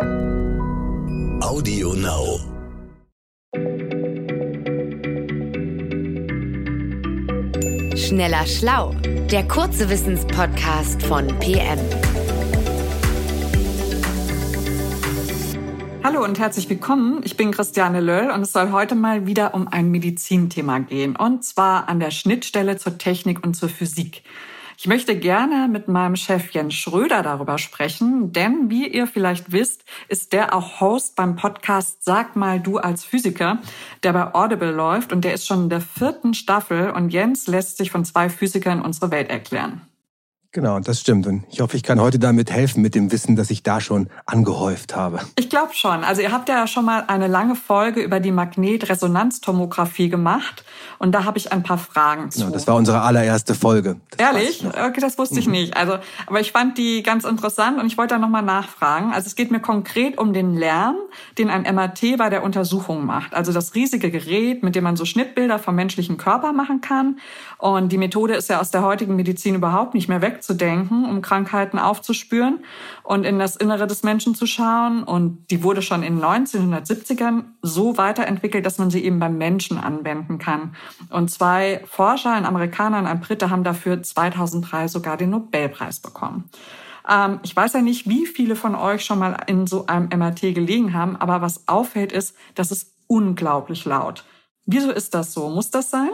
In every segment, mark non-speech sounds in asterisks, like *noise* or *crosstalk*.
Audio Now. Schneller Schlau, der kurze Wissenspodcast von PM. Hallo und herzlich willkommen. Ich bin Christiane Löll und es soll heute mal wieder um ein Medizinthema gehen. Und zwar an der Schnittstelle zur Technik und zur Physik. Ich möchte gerne mit meinem Chef Jens Schröder darüber sprechen, denn wie ihr vielleicht wisst, ist der auch Host beim Podcast Sag mal du als Physiker, der bei Audible läuft und der ist schon in der vierten Staffel und Jens lässt sich von zwei Physikern unsere Welt erklären. Genau, das stimmt. Und ich hoffe, ich kann heute damit helfen mit dem Wissen, das ich da schon angehäuft habe. Ich glaube schon. Also ihr habt ja schon mal eine lange Folge über die Magnetresonanztomographie gemacht und da habe ich ein paar Fragen zu. Genau, das war unsere allererste Folge. Das Ehrlich? Okay, das wusste ich mhm. nicht. Also, aber ich fand die ganz interessant und ich wollte da nochmal nachfragen. Also es geht mir konkret um den Lärm, den ein MRT bei der Untersuchung macht. Also das riesige Gerät, mit dem man so Schnittbilder vom menschlichen Körper machen kann. Und die Methode ist ja aus der heutigen Medizin überhaupt nicht mehr weg wegzudenken, um Krankheiten aufzuspüren und in das Innere des Menschen zu schauen. Und die wurde schon in den 1970ern so weiterentwickelt, dass man sie eben beim Menschen anwenden kann. Und zwei Forscher, ein Amerikaner und ein Brite, haben dafür 2003 sogar den Nobelpreis bekommen. Ähm, ich weiß ja nicht, wie viele von euch schon mal in so einem MRT gelegen haben, aber was auffällt ist, das ist unglaublich laut. Wieso ist das so? Muss das sein?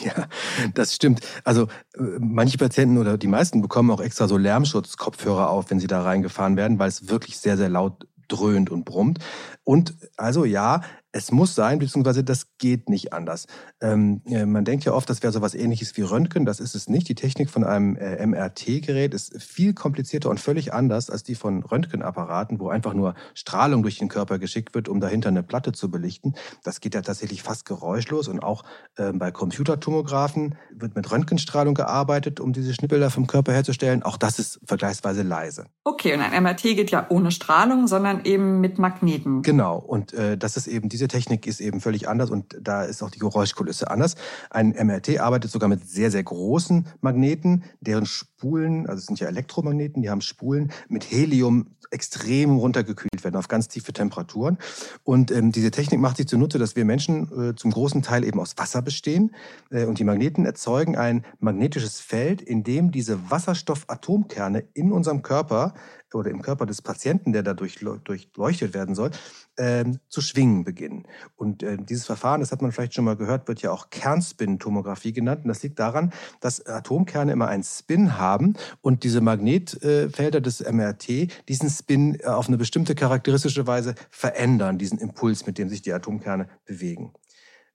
*laughs* Ja, das stimmt. Also äh, manche Patienten oder die meisten bekommen auch extra so Lärmschutzkopfhörer auf, wenn sie da reingefahren werden, weil es wirklich sehr, sehr laut dröhnt und brummt. Und also ja, es muss sein, beziehungsweise das geht nicht anders. Ähm, man denkt ja oft, das wäre so was ähnliches wie Röntgen. Das ist es nicht. Die Technik von einem äh, MRT-Gerät ist viel komplizierter und völlig anders als die von Röntgenapparaten, wo einfach nur Strahlung durch den Körper geschickt wird, um dahinter eine Platte zu belichten. Das geht ja tatsächlich fast geräuschlos und auch äh, bei Computertomographen wird mit Röntgenstrahlung gearbeitet, um diese Schnittbilder vom Körper herzustellen. Auch das ist vergleichsweise leise. Okay, und ein MRT geht ja ohne Strahlung, sondern eben mit Magneten. Genau, und äh, das ist eben diese diese Technik ist eben völlig anders und da ist auch die Geräuschkulisse anders. Ein MRT arbeitet sogar mit sehr, sehr großen Magneten, deren Spulen, also es sind ja Elektromagneten, die haben Spulen mit Helium extrem runtergekühlt werden auf ganz tiefe Temperaturen. Und ähm, diese Technik macht sich zunutze, dass wir Menschen äh, zum großen Teil eben aus Wasser bestehen. Äh, und die Magneten erzeugen ein magnetisches Feld, in dem diese Wasserstoffatomkerne in unserem Körper oder im Körper des Patienten, der dadurch durchleuchtet werden soll, äh, zu schwingen beginnen. Und äh, dieses Verfahren, das hat man vielleicht schon mal gehört, wird ja auch Kernspin-Tomographie genannt. Und das liegt daran, dass Atomkerne immer einen Spin haben und diese Magnetfelder des MRT diesen Spin äh, auf eine bestimmte charakteristische Weise verändern, diesen Impuls, mit dem sich die Atomkerne bewegen.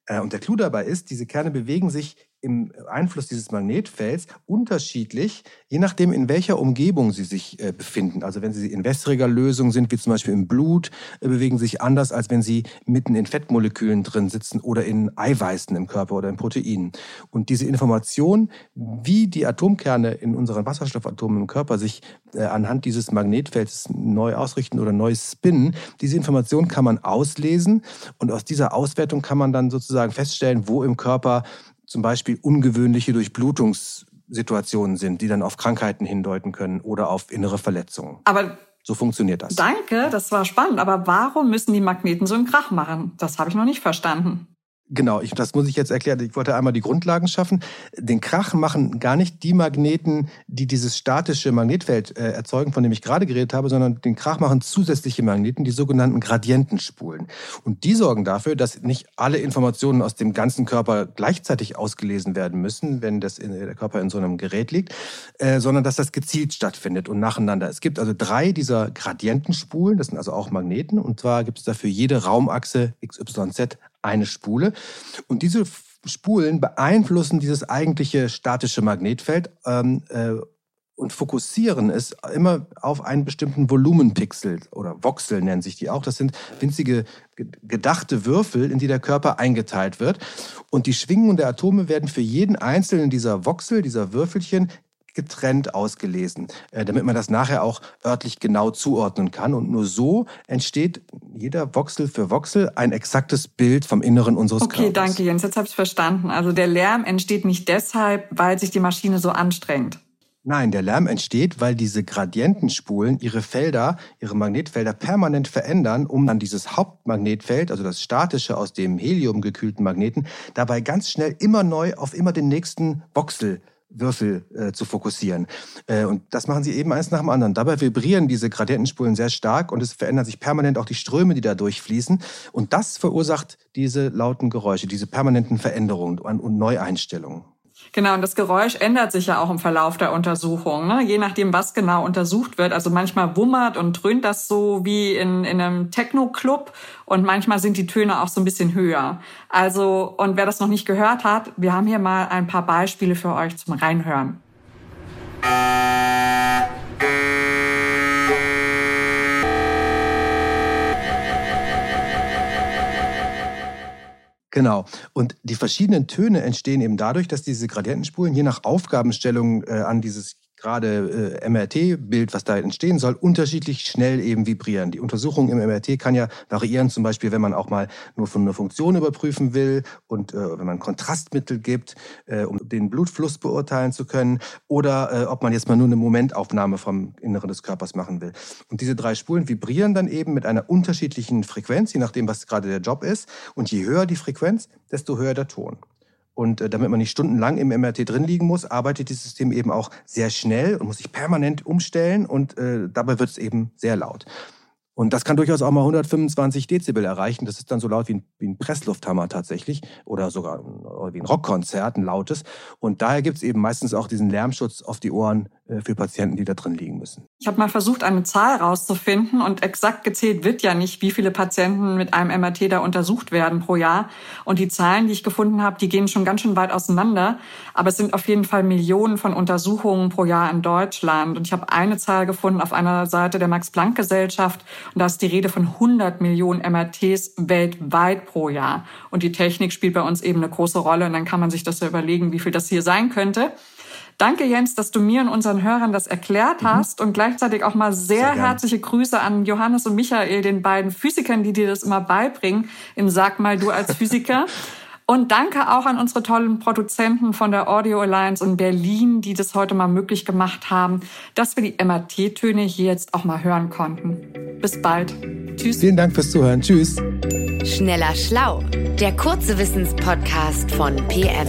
Äh, und der Clou dabei ist, diese Kerne bewegen sich im Einfluss dieses Magnetfelds unterschiedlich, je nachdem, in welcher Umgebung sie sich äh, befinden. Also wenn sie in wässriger Lösung sind, wie zum Beispiel im Blut, äh, bewegen sich anders, als wenn sie mitten in Fettmolekülen drin sitzen oder in Eiweißen im Körper oder in Proteinen. Und diese Information, wie die Atomkerne in unseren Wasserstoffatomen im Körper sich äh, anhand dieses Magnetfelds neu ausrichten oder neu spinnen, diese Information kann man auslesen und aus dieser Auswertung kann man dann sozusagen feststellen, wo im Körper zum Beispiel ungewöhnliche Durchblutungssituationen sind, die dann auf Krankheiten hindeuten können oder auf innere Verletzungen. Aber so funktioniert das. Danke, das war spannend. Aber warum müssen die Magneten so einen Krach machen? Das habe ich noch nicht verstanden. Genau, ich, das muss ich jetzt erklären. Ich wollte einmal die Grundlagen schaffen. Den Krach machen gar nicht die Magneten, die dieses statische Magnetfeld äh, erzeugen, von dem ich gerade geredet habe, sondern den Krach machen zusätzliche Magneten, die sogenannten Gradientenspulen. Und die sorgen dafür, dass nicht alle Informationen aus dem ganzen Körper gleichzeitig ausgelesen werden müssen, wenn das in, der Körper in so einem Gerät liegt, äh, sondern dass das gezielt stattfindet und nacheinander. Es gibt also drei dieser Gradientenspulen, das sind also auch Magneten, und zwar gibt es dafür jede Raumachse XYZ eine Spule. Und diese Spulen beeinflussen dieses eigentliche statische Magnetfeld ähm, äh, und fokussieren es immer auf einen bestimmten Volumenpixel oder Voxel nennen sich die auch. Das sind winzige gedachte Würfel, in die der Körper eingeteilt wird. Und die Schwingungen der Atome werden für jeden einzelnen dieser Voxel, dieser Würfelchen, getrennt ausgelesen, äh, damit man das nachher auch örtlich genau zuordnen kann. Und nur so entsteht jeder Voxel für Voxel ein exaktes Bild vom Inneren unseres okay, Körpers. Okay, danke Jens, jetzt habe ich verstanden. Also der Lärm entsteht nicht deshalb, weil sich die Maschine so anstrengt. Nein, der Lärm entsteht, weil diese Gradientenspulen ihre Felder, ihre Magnetfelder permanent verändern, um dann dieses Hauptmagnetfeld, also das statische aus dem Helium gekühlten Magneten, dabei ganz schnell immer neu auf immer den nächsten Voxel Würfel äh, zu fokussieren. Äh, und das machen sie eben eins nach dem anderen. Dabei vibrieren diese Gradientenspulen sehr stark und es verändern sich permanent auch die Ströme, die da durchfließen. Und das verursacht diese lauten Geräusche, diese permanenten Veränderungen und Neueinstellungen. Genau, und das Geräusch ändert sich ja auch im Verlauf der Untersuchung, ne? je nachdem, was genau untersucht wird. Also manchmal wummert und dröhnt das so wie in, in einem Techno-Club und manchmal sind die Töne auch so ein bisschen höher. Also, und wer das noch nicht gehört hat, wir haben hier mal ein paar Beispiele für euch zum Reinhören. Genau. Und die verschiedenen Töne entstehen eben dadurch, dass diese Gradientenspulen je nach Aufgabenstellung äh, an dieses gerade äh, MRT-Bild, was da entstehen soll, unterschiedlich schnell eben vibrieren. Die Untersuchung im MRT kann ja variieren, zum Beispiel, wenn man auch mal nur von einer Funktion überprüfen will und äh, wenn man Kontrastmittel gibt, äh, um den Blutfluss beurteilen zu können, oder äh, ob man jetzt mal nur eine Momentaufnahme vom Inneren des Körpers machen will. Und diese drei Spulen vibrieren dann eben mit einer unterschiedlichen Frequenz, je nachdem, was gerade der Job ist. Und je höher die Frequenz, desto höher der Ton. Und äh, damit man nicht stundenlang im MRT drin liegen muss, arbeitet das System eben auch sehr schnell und muss sich permanent umstellen und äh, dabei wird es eben sehr laut. Und das kann durchaus auch mal 125 Dezibel erreichen. Das ist dann so laut wie ein, wie ein Presslufthammer tatsächlich oder sogar wie ein Rockkonzert, ein lautes. Und daher gibt es eben meistens auch diesen Lärmschutz auf die Ohren äh, für Patienten, die da drin liegen müssen. Ich habe mal versucht, eine Zahl rauszufinden und exakt gezählt wird ja nicht, wie viele Patienten mit einem MRT da untersucht werden pro Jahr. Und die Zahlen, die ich gefunden habe, die gehen schon ganz schön weit auseinander. Aber es sind auf jeden Fall Millionen von Untersuchungen pro Jahr in Deutschland. Und ich habe eine Zahl gefunden auf einer Seite der Max-Planck-Gesellschaft und da ist die Rede von 100 Millionen MRTs weltweit pro Jahr. Und die Technik spielt bei uns eben eine große Rolle. Und dann kann man sich das ja überlegen, wie viel das hier sein könnte. Danke, Jens, dass du mir und unseren Hörern das erklärt mhm. hast und gleichzeitig auch mal sehr, sehr herzliche Grüße an Johannes und Michael, den beiden Physikern, die dir das immer beibringen, in Sag mal du als Physiker. *laughs* Und danke auch an unsere tollen Produzenten von der Audio Alliance in Berlin, die das heute mal möglich gemacht haben, dass wir die MRT-Töne hier jetzt auch mal hören konnten. Bis bald. Tschüss. Vielen Dank fürs Zuhören. Tschüss. Schneller Schlau, der kurze Wissenspodcast von PM.